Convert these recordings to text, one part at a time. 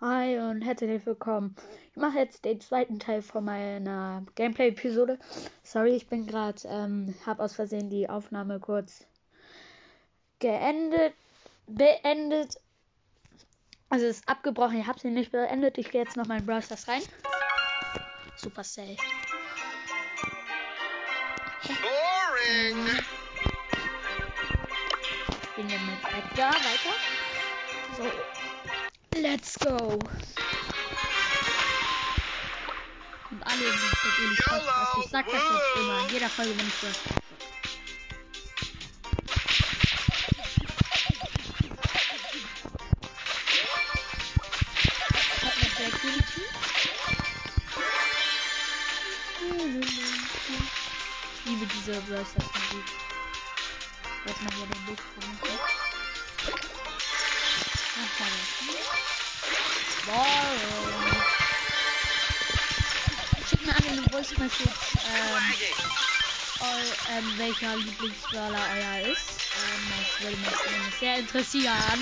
Hi und herzlich willkommen. Ich mache jetzt den zweiten Teil von meiner Gameplay-Episode. Sorry, ich bin gerade, ähm, habe aus Versehen die Aufnahme kurz geendet, beendet. Also es ist abgebrochen, ich habe sie nicht beendet. Ich gehe jetzt noch mal in Brawl Stars rein. Supercell. Boring. Ich bin ja mit Edgar weiter. So. Let's go. Und alle sind natürlich aufpassen. Ich sag das jetzt immer in jeder Folge, wenn ich das. Ich liebe diese Brawl Stars Musik. Jetzt mal hier den Bild Boring. Schickt mir an eine Voice Message, ähm, eu, ähm, welcher Lieblingsbrawler euer ist. Ähm, das würde mich sehr interessieren.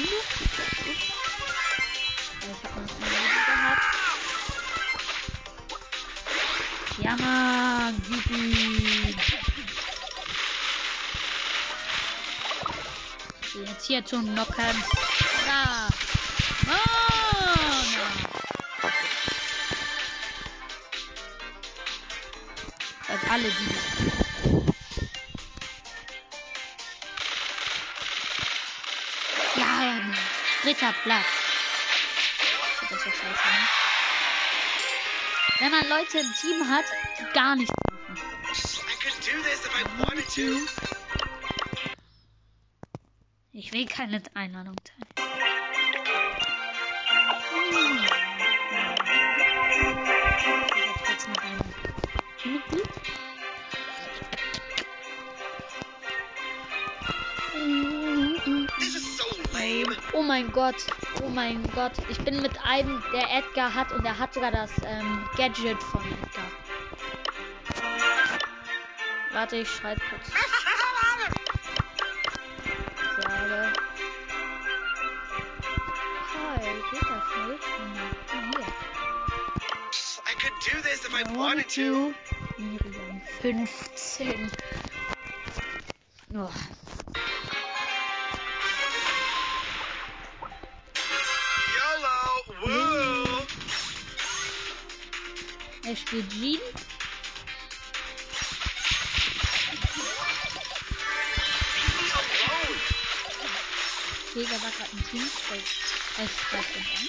Ich hab noch eine Rede gehabt. Ja, Mann, gib jetzt hier zu knocken. Seid alle die. Ja, dritter Platz. Das ist scheiße, ne? Wenn man Leute im Team hat, die gar nicht machen. Ich will keine Einladung teilen. Ich mein Gott, oh mein Gott. Ich bin mit einem, der Edgar hat und der hat sogar das ähm, Gadget von Edgar. Warte, ich schreibe kurz. Sage. Hi, geht das nicht? Hm, hier. I could do this if I wanted to. Miriam 15. Oh. Er spielt Jean. Jäger war gerade ein Team. Es den an.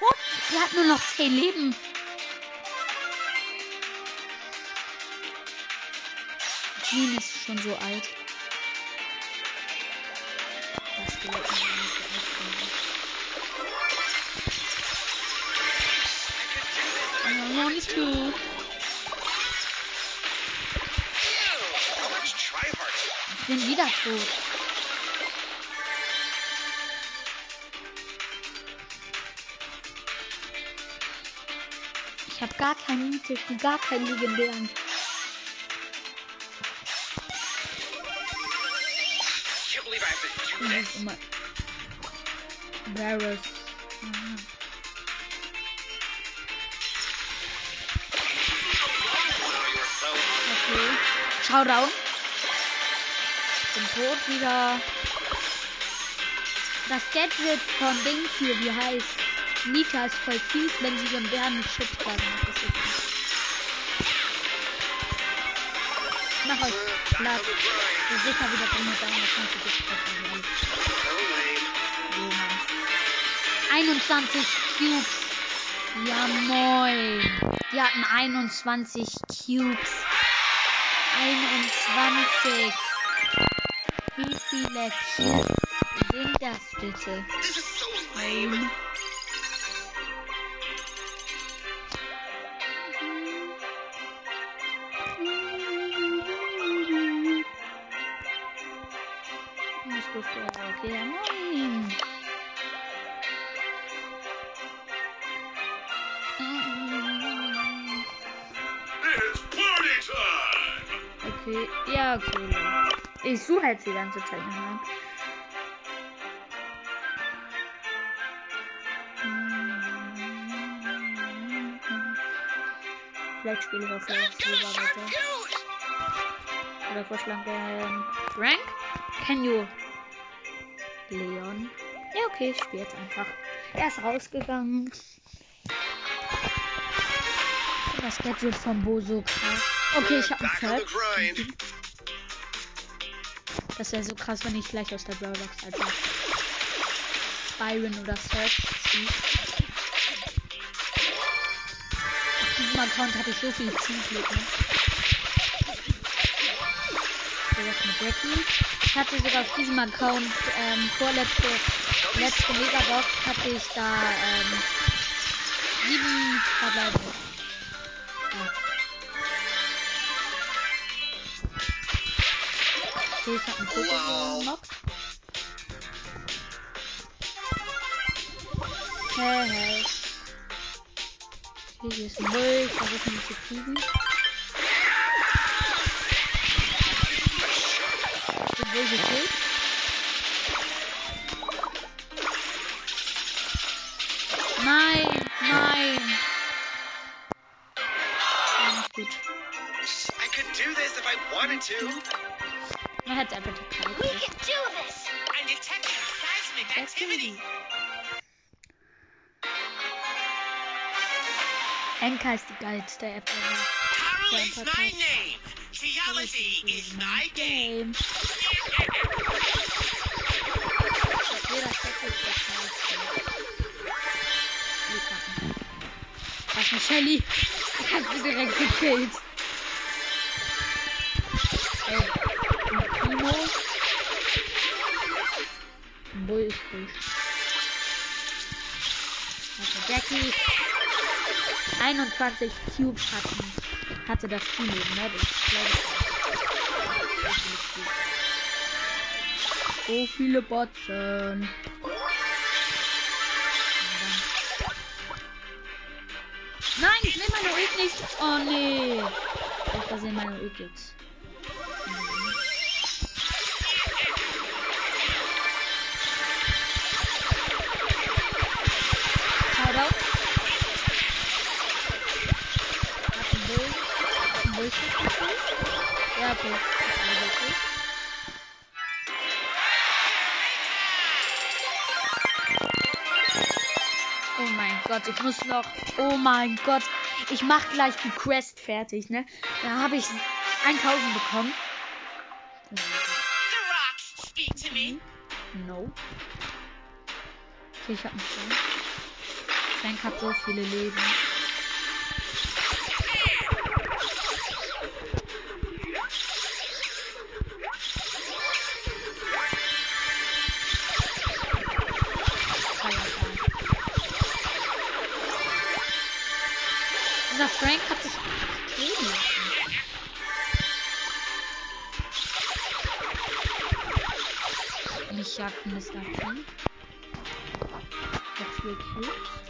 Tot. Sie hat nur noch 10 Leben. Jean ist schon so alt. Ich bin wieder tot. Ich habe gar keinen mythischen, gar keinen legendären. I have to do Das this. ist immer. Varus. Aha. Okay. Showdown. Bin tot wieder. Das Gadget von Dings hier, wie heißt? Nita ist voll fies, wenn sie so einen Bären. Ich mach euch Ich bin sicher wieder gesprochen. So lame. So, Mann. 21 Cubes. Ja, moin. Die hatten 21 Cubes. 21. Wie viele Cubes sind das bitte? This Nicht gestellt. Okay, ja, moin. Okay, ja, okay. Ich suche jetzt die ganze Zeit nach. Vielleicht spiele ich auch vielleicht lieber weiter. Oder Vorschlag ähm, Frank? You? Leon? Ja, okay, ich spiele jetzt einfach. Er ist rausgegangen. Das Gadget von Boso krass. Okay, ich habe einen Third. Das wäre so krass, wenn ich gleich aus der Brawlbox einfach Byron oder Search ziehe. Auf diesem Account hatte ich so viel Zielglück, ne? So, das mit Jackie. Ich hatte sogar auf diesem Account ähm, vorletzte letzte Megabox hatte ich da ähm, sieben Verbleibe. Ja. Okay, ich habe einen Pokémon. Mock. Hey, hey. Hier ist ein Bull. Ich versuche ihn zu kriegen. Ich bin Bull gekillt. Nein, nein. Gut. I could do this if I wanted to. Man hat einfach die Karte. We can do this! I'm detecting seismic activity. Enka ist die geilste App ever. Carol is my name. Theology is my game. Game. Shelly? Ich hab sie direkt gekillt. Primo. Ein Bull ist durch. Also Jackie. 21 Cubes hatten, hatte das Team eben, ne? Das glaube. So viele Botzen. Nein, ich nehme meine Ult nicht. Oh nee. Ich versehen meine Ult jetzt. Haut auf. Hat ein Bull. Gekillt. Ja, okay. Gott, ich muss noch. Oh mein Gott. Ich mach gleich die Quest fertig, ne? Da habe ich 1000 bekommen. Me. No. Okay, ich hab einen Frank. Frank hat so viele Leben. Dieser Frank hat sich leben lassen. Mich jagt Mr. P. Hat vier Kills.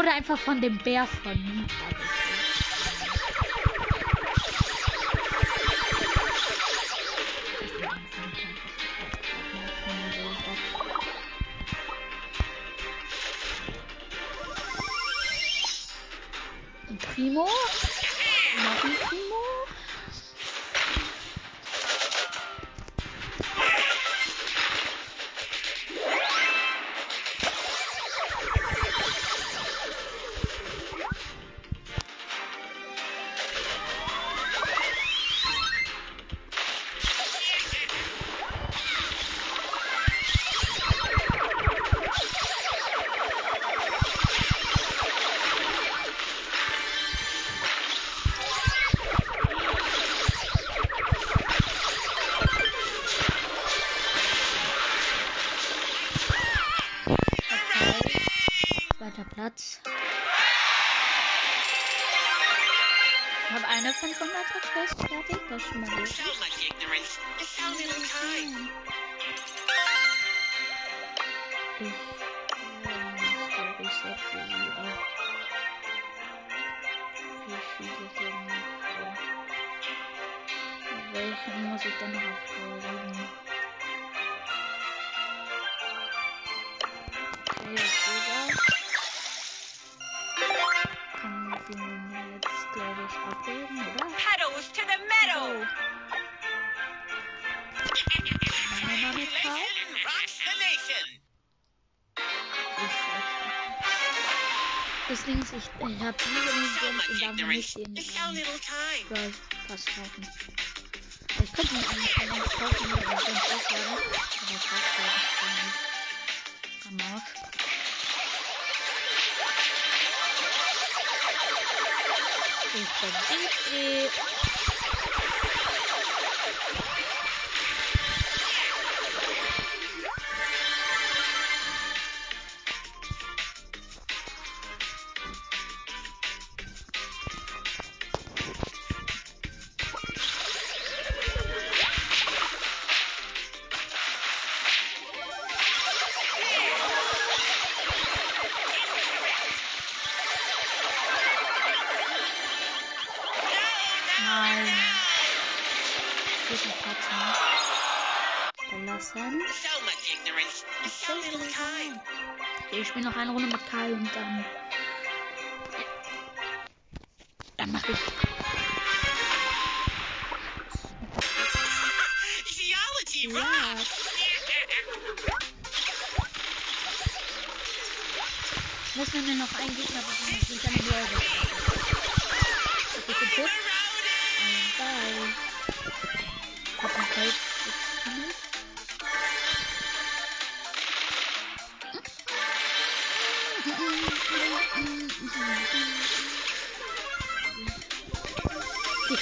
Wurde einfach von dem Bär von Nita Primo. Noch ein Primo. Ich hab eine 500 Quest fertig, das ist schon mal gut. Hm, hm. Ich, ähm, ich glaube, ich setze sie auf. Wie viele hier noch? Welchen muss ich denn noch aufholen? Das Ding ist, ich, ich habe diese much und darf nicht den. Brawl Pass kaufen. Ich könnte ihn eigentlich schon längst kaufen, aber ich bin aufladen. Aber ich ich gar nicht. Am Arsch. Ich bin Dietrich. Much ignorance. So little time. Okay, ich spiele noch eine Runde mit Karl und dann. Dann mach ich. Ja. rocks. Muss mir noch ein Gegner dass ich dann für Tipp. Und bye. Ich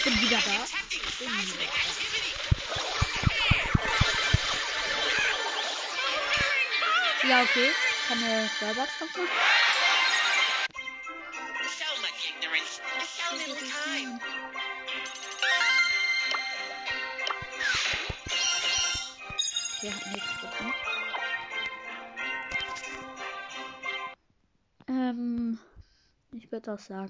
bin wieder da. Ja, okay. Kann eine Robot machen? Würde sagen,